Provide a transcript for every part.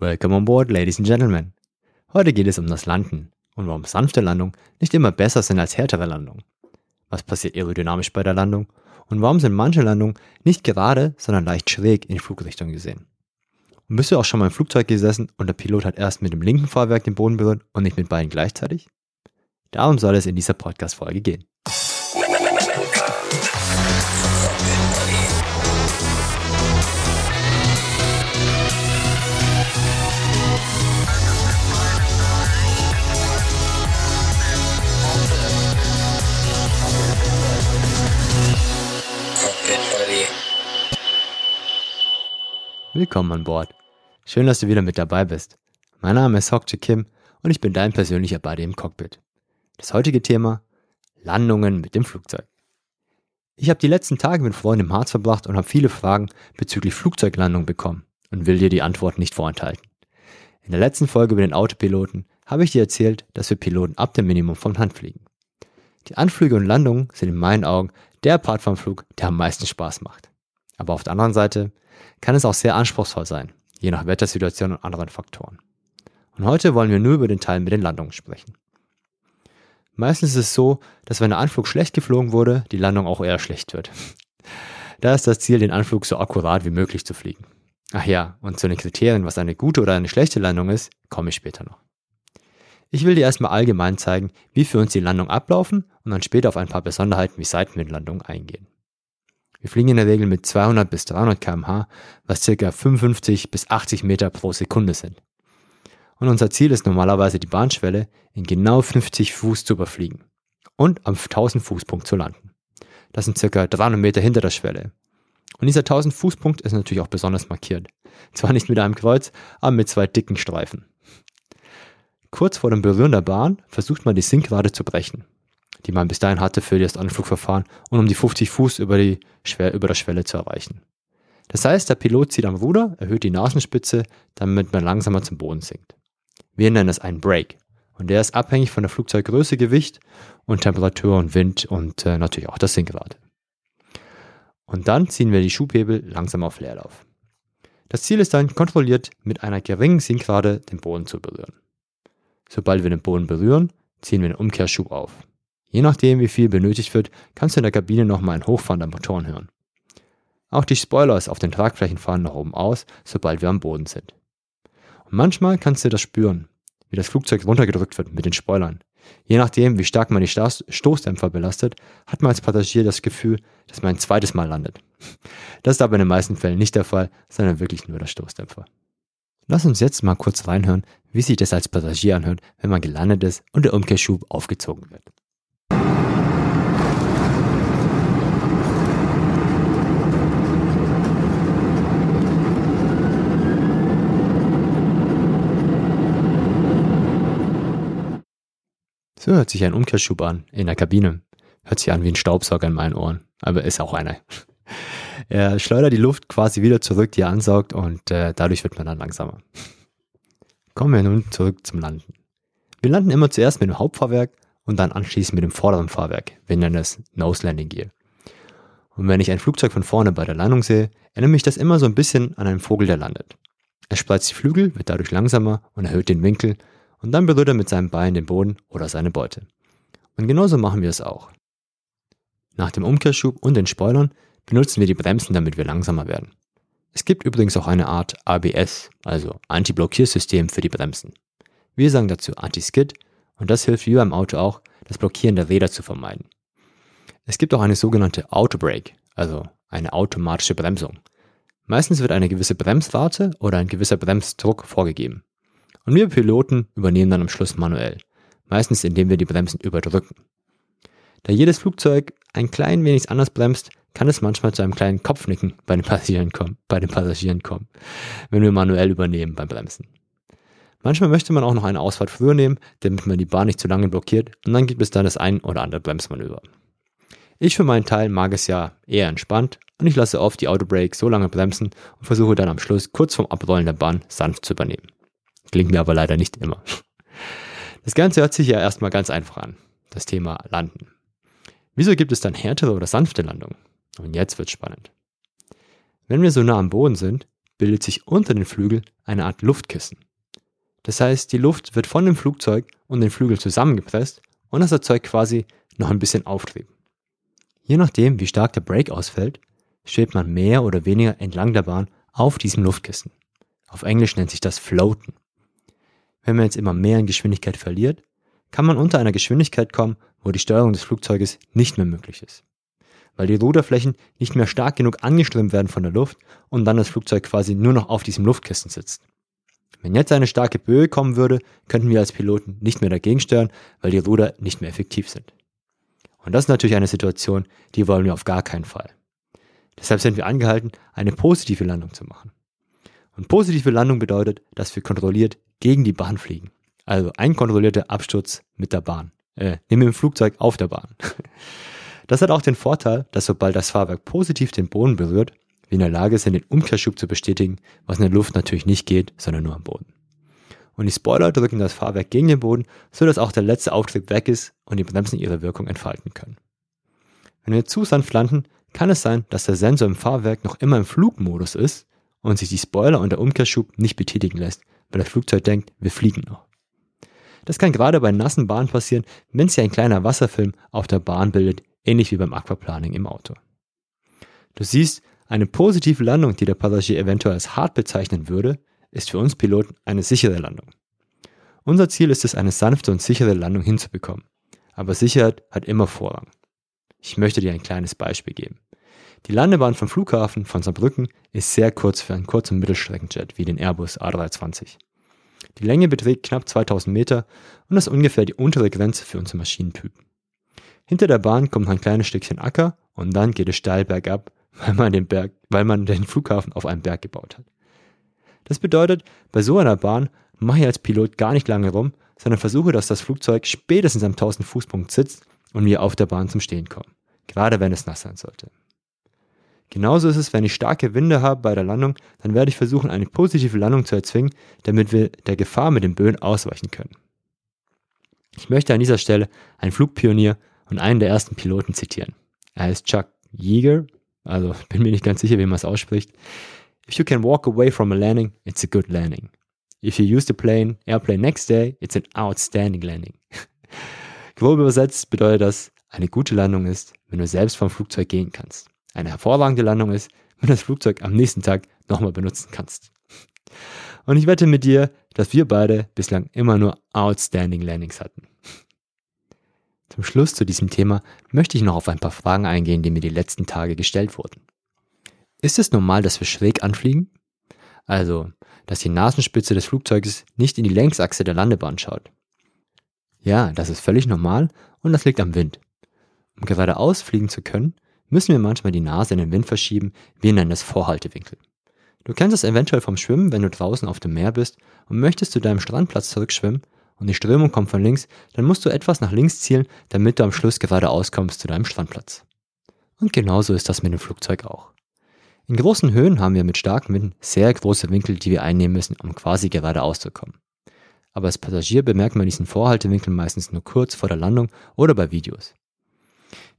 Welcome on board, ladies and gentlemen. Heute geht es um das Landen und warum sanfte Landungen nicht immer besser sind als härtere Landungen. Was passiert aerodynamisch bei der Landung und warum sind manche Landungen nicht gerade, sondern leicht schräg in die Flugrichtung gesehen. Und bist du auch schon mal im Flugzeug gesessen und der Pilot hat erst mit dem linken Fahrwerk den Boden berührt und nicht mit beiden gleichzeitig? Darum soll es in dieser Podcast-Folge gehen. Willkommen an Bord. Schön, dass du wieder mit dabei bist. Mein Name ist Hokche Kim und ich bin dein persönlicher Buddy im Cockpit. Das heutige Thema Landungen mit dem Flugzeug. Ich habe die letzten Tage mit Freunden im Harz verbracht und habe viele Fragen bezüglich Flugzeuglandung bekommen und will dir die Antwort nicht vorenthalten. In der letzten Folge über den Autopiloten habe ich dir erzählt, dass wir Piloten ab dem Minimum vom Land fliegen. Die Anflüge und Landungen sind in meinen Augen der Part vom Flug, der am meisten Spaß macht. Aber auf der anderen Seite kann es auch sehr anspruchsvoll sein, je nach Wettersituation und anderen Faktoren. Und heute wollen wir nur über den Teil mit den Landungen sprechen. Meistens ist es so, dass wenn der Anflug schlecht geflogen wurde, die Landung auch eher schlecht wird. Da ist das Ziel, den Anflug so akkurat wie möglich zu fliegen. Ach ja, und zu den Kriterien, was eine gute oder eine schlechte Landung ist, komme ich später noch. Ich will dir erstmal allgemein zeigen, wie für uns die Landung ablaufen und dann später auf ein paar Besonderheiten wie Seitenwindlandung eingehen. Wir fliegen in der Regel mit 200 bis 300 kmh, was circa 55 bis 80 Meter pro Sekunde sind. Und unser Ziel ist normalerweise die Bahnschwelle in genau 50 Fuß zu überfliegen und am 1000 Fußpunkt zu landen. Das sind circa 300 Meter hinter der Schwelle. Und dieser 1000 Fußpunkt ist natürlich auch besonders markiert. Zwar nicht mit einem Kreuz, aber mit zwei dicken Streifen. Kurz vor dem Berühren der Bahn versucht man die Sinkrade zu brechen die man bis dahin hatte für das Anflugverfahren und um die 50 Fuß über, die über der Schwelle zu erreichen. Das heißt, der Pilot zieht am Ruder, erhöht die Nasenspitze, damit man langsamer zum Boden sinkt. Wir nennen es einen Break und der ist abhängig von der Flugzeuggröße, Gewicht und Temperatur und Wind und äh, natürlich auch das Sinkrate. Und dann ziehen wir die Schubhebel langsam auf Leerlauf. Das Ziel ist dann, kontrolliert mit einer geringen Sinkrate den Boden zu berühren. Sobald wir den Boden berühren, ziehen wir den Umkehrschub auf. Je nachdem, wie viel benötigt wird, kannst du in der Kabine nochmal ein Hochfahren der Motoren hören. Auch die Spoilers auf den Tragflächen fahren nach oben aus, sobald wir am Boden sind. Und manchmal kannst du das spüren, wie das Flugzeug runtergedrückt wird mit den Spoilern. Je nachdem, wie stark man die Stoßdämpfer belastet, hat man als Passagier das Gefühl, dass man ein zweites Mal landet. Das ist aber in den meisten Fällen nicht der Fall, sondern wirklich nur der Stoßdämpfer. Lass uns jetzt mal kurz reinhören, wie sich das als Passagier anhört, wenn man gelandet ist und der Umkehrschub aufgezogen wird. So hört sich ein Umkehrschub an in der Kabine. Hört sich an wie ein Staubsauger in meinen Ohren, aber ist auch einer. Er schleudert die Luft quasi wieder zurück, die er ansaugt und äh, dadurch wird man dann langsamer. Kommen wir nun zurück zum Landen. Wir landen immer zuerst mit dem Hauptfahrwerk und dann anschließend mit dem vorderen Fahrwerk. Wir nennen es Nose Landing Gear. Und wenn ich ein Flugzeug von vorne bei der Landung sehe, erinnert mich das immer so ein bisschen an einen Vogel, der landet. Er spreizt die Flügel, wird dadurch langsamer und erhöht den Winkel und dann berührt er mit seinem Bein den Boden oder seine Beute. Und genauso machen wir es auch. Nach dem Umkehrschub und den Spoilern benutzen wir die Bremsen, damit wir langsamer werden. Es gibt übrigens auch eine Art ABS, also Anti-Blockiersystem für die Bremsen. Wir sagen dazu Anti-Skid und das hilft wie beim Auto auch, das Blockieren der Räder zu vermeiden. Es gibt auch eine sogenannte Autobrake, also eine automatische Bremsung. Meistens wird eine gewisse Bremsrate oder ein gewisser Bremsdruck vorgegeben. Und wir Piloten übernehmen dann am Schluss manuell, meistens indem wir die Bremsen überdrücken. Da jedes Flugzeug ein klein wenig anders bremst, kann es manchmal zu einem kleinen Kopfnicken bei den Passagieren kommen, bei den Passagieren kommen, wenn wir manuell übernehmen beim Bremsen. Manchmal möchte man auch noch eine Ausfahrt früher nehmen, damit man die Bahn nicht zu lange blockiert und dann gibt es dann das ein oder andere Bremsmanöver. Ich für meinen Teil mag es ja eher entspannt und ich lasse oft die Autobrake so lange bremsen und versuche dann am Schluss kurz vorm Abrollen der Bahn sanft zu übernehmen. Klingt mir aber leider nicht immer. Das Ganze hört sich ja erstmal ganz einfach an. Das Thema Landen. Wieso gibt es dann härtere oder sanfte Landungen? Und jetzt wird's spannend. Wenn wir so nah am Boden sind, bildet sich unter den Flügeln eine Art Luftkissen. Das heißt, die Luft wird von dem Flugzeug und den Flügel zusammengepresst und das erzeugt quasi noch ein bisschen Auftrieb. Je nachdem, wie stark der Brake ausfällt, schwebt man mehr oder weniger entlang der Bahn auf diesem Luftkissen. Auf Englisch nennt sich das Floaten. Wenn man jetzt immer mehr in Geschwindigkeit verliert, kann man unter einer Geschwindigkeit kommen, wo die Steuerung des Flugzeuges nicht mehr möglich ist. Weil die Ruderflächen nicht mehr stark genug angeströmt werden von der Luft und dann das Flugzeug quasi nur noch auf diesem Luftkissen sitzt. Wenn jetzt eine starke Böe kommen würde, könnten wir als Piloten nicht mehr dagegen steuern, weil die Ruder nicht mehr effektiv sind. Und das ist natürlich eine Situation, die wollen wir auf gar keinen Fall. Deshalb sind wir angehalten, eine positive Landung zu machen. Und positive Landung bedeutet, dass wir kontrolliert gegen die Bahn fliegen. Also ein kontrollierter Absturz mit der Bahn. Äh, mit dem Flugzeug auf der Bahn. Das hat auch den Vorteil, dass sobald das Fahrwerk positiv den Boden berührt, wir in der Lage sind, den Umkehrschub zu bestätigen, was in der Luft natürlich nicht geht, sondern nur am Boden. Und die Spoiler drücken das Fahrwerk gegen den Boden, so dass auch der letzte Auftrieb weg ist und die Bremsen ihre Wirkung entfalten können. Wenn wir zu sanft landen, kann es sein, dass der Sensor im Fahrwerk noch immer im Flugmodus ist und sich die Spoiler und der Umkehrschub nicht betätigen lässt, weil das Flugzeug denkt, wir fliegen noch. Das kann gerade bei nassen Bahnen passieren, wenn sich ein kleiner Wasserfilm auf der Bahn bildet, ähnlich wie beim Aquaplaning im Auto. Du siehst, eine positive Landung, die der Passagier eventuell als hart bezeichnen würde, ist für uns Piloten eine sichere Landung. Unser Ziel ist es, eine sanfte und sichere Landung hinzubekommen. Aber Sicherheit hat immer Vorrang. Ich möchte dir ein kleines Beispiel geben. Die Landebahn vom Flughafen von Saarbrücken ist sehr kurz für einen kurzen Mittelstreckenjet wie den Airbus A320. Die Länge beträgt knapp 2000 Meter und ist ungefähr die untere Grenze für unsere Maschinentypen. Hinter der Bahn kommt ein kleines Stückchen Acker und dann geht es steil bergab, weil man den Berg, weil man den Flughafen auf einem Berg gebaut hat. Das bedeutet, bei so einer Bahn mache ich als Pilot gar nicht lange rum, sondern versuche, dass das Flugzeug spätestens am 1000 Fußpunkt sitzt und wir auf der Bahn zum Stehen kommen. Gerade wenn es nass sein sollte. Genauso ist es, wenn ich starke Winde habe bei der Landung, dann werde ich versuchen, eine positive Landung zu erzwingen, damit wir der Gefahr mit den Böen ausweichen können. Ich möchte an dieser Stelle einen Flugpionier und einen der ersten Piloten zitieren. Er heißt Chuck Yeager, also bin mir nicht ganz sicher, wie man es ausspricht. If you can walk away from a landing, it's a good landing. If you use the plane, airplane next day, it's an outstanding landing. Grob übersetzt bedeutet das, eine gute Landung ist, wenn du selbst vom Flugzeug gehen kannst. Eine hervorragende Landung ist, wenn du das Flugzeug am nächsten Tag nochmal benutzen kannst. Und ich wette mit dir, dass wir beide bislang immer nur outstanding Landings hatten. Zum Schluss zu diesem Thema möchte ich noch auf ein paar Fragen eingehen, die mir die letzten Tage gestellt wurden. Ist es normal, dass wir schräg anfliegen? Also, dass die Nasenspitze des Flugzeuges nicht in die Längsachse der Landebahn schaut. Ja, das ist völlig normal und das liegt am Wind. Um geradeaus fliegen zu können, müssen wir manchmal die Nase in den Wind verschieben, wir nennen es Vorhaltewinkel. Du kennst es eventuell vom Schwimmen, wenn du draußen auf dem Meer bist und möchtest zu deinem Strandplatz zurückschwimmen und die Strömung kommt von links, dann musst du etwas nach links zielen, damit du am Schluss geradeaus kommst zu deinem Strandplatz. Und genauso ist das mit dem Flugzeug auch. In großen Höhen haben wir mit starken Winden sehr große Winkel, die wir einnehmen müssen, um quasi geradeaus zu kommen. Aber als Passagier bemerkt man diesen Vorhaltewinkel meistens nur kurz vor der Landung oder bei Videos.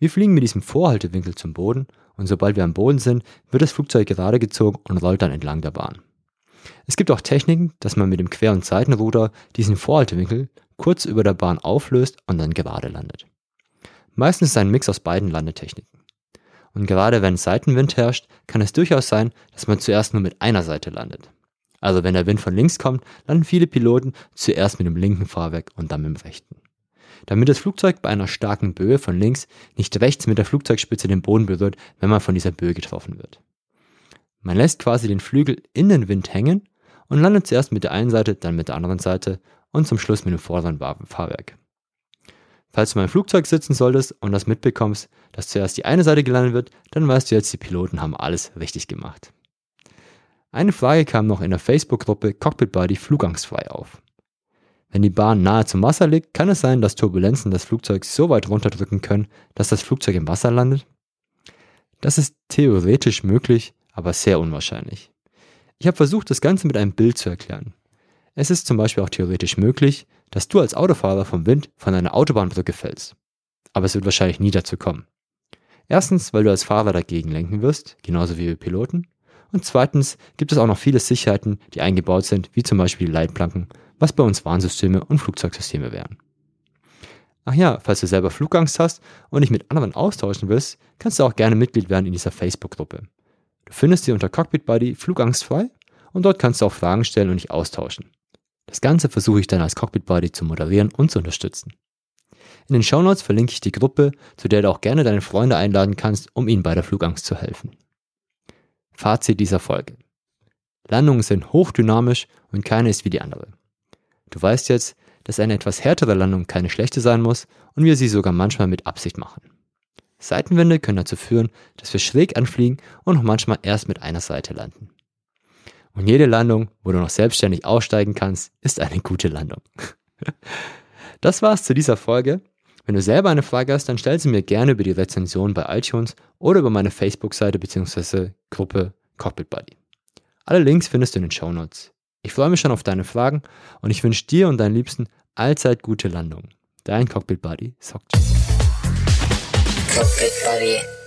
Wir fliegen mit diesem Vorhaltewinkel zum Boden und sobald wir am Boden sind, wird das Flugzeug gerade gezogen und rollt dann entlang der Bahn. Es gibt auch Techniken, dass man mit dem Quer- und Seitenruder diesen Vorhaltewinkel kurz über der Bahn auflöst und dann gerade landet. Meistens ist es ein Mix aus beiden Landetechniken. Und gerade wenn Seitenwind herrscht, kann es durchaus sein, dass man zuerst nur mit einer Seite landet. Also wenn der Wind von links kommt, landen viele Piloten zuerst mit dem linken Fahrwerk und dann mit dem rechten damit das Flugzeug bei einer starken Böe von links nicht rechts mit der Flugzeugspitze den Boden berührt, wenn man von dieser Böe getroffen wird. Man lässt quasi den Flügel in den Wind hängen und landet zuerst mit der einen Seite, dann mit der anderen Seite und zum Schluss mit dem vorderen Fahrwerk. Falls du beim Flugzeug sitzen solltest und das mitbekommst, dass zuerst die eine Seite gelandet wird, dann weißt du jetzt, die Piloten haben alles richtig gemacht. Eine Frage kam noch in der Facebook-Gruppe Cockpit Buddy flugangstfrei auf. Wenn die Bahn nahe zum Wasser liegt, kann es sein, dass Turbulenzen das Flugzeug so weit runterdrücken können, dass das Flugzeug im Wasser landet? Das ist theoretisch möglich, aber sehr unwahrscheinlich. Ich habe versucht, das Ganze mit einem Bild zu erklären. Es ist zum Beispiel auch theoretisch möglich, dass du als Autofahrer vom Wind von einer Autobahnbrücke fällst. Aber es wird wahrscheinlich nie dazu kommen. Erstens, weil du als Fahrer dagegen lenken wirst, genauso wie wir Piloten. Und zweitens gibt es auch noch viele Sicherheiten, die eingebaut sind, wie zum Beispiel die Leitplanken, was bei uns Warnsysteme und Flugzeugsysteme wären. Ach ja, falls du selber Flugangst hast und dich mit anderen austauschen willst, kannst du auch gerne Mitglied werden in dieser Facebook-Gruppe. Du findest sie unter Cockpit Buddy flugangstfrei und dort kannst du auch Fragen stellen und dich austauschen. Das Ganze versuche ich dann als Cockpit Buddy zu moderieren und zu unterstützen. In den Shownotes verlinke ich die Gruppe, zu der du auch gerne deine Freunde einladen kannst, um ihnen bei der Flugangst zu helfen. Fazit dieser Folge. Landungen sind hochdynamisch und keine ist wie die andere. Du weißt jetzt, dass eine etwas härtere Landung keine schlechte sein muss und wir sie sogar manchmal mit Absicht machen. Seitenwände können dazu führen, dass wir schräg anfliegen und noch manchmal erst mit einer Seite landen. Und jede Landung, wo du noch selbstständig aussteigen kannst, ist eine gute Landung. Das war's zu dieser Folge. Wenn du selber eine Frage hast, dann stell sie mir gerne über die Rezension bei iTunes oder über meine Facebook-Seite bzw. Gruppe Cockpit Buddy. Alle Links findest du in den Show Notes. Ich freue mich schon auf deine Fragen und ich wünsche dir und deinen Liebsten allzeit gute Landungen. Dein Cockpit Buddy, Sock. Cockpit Buddy.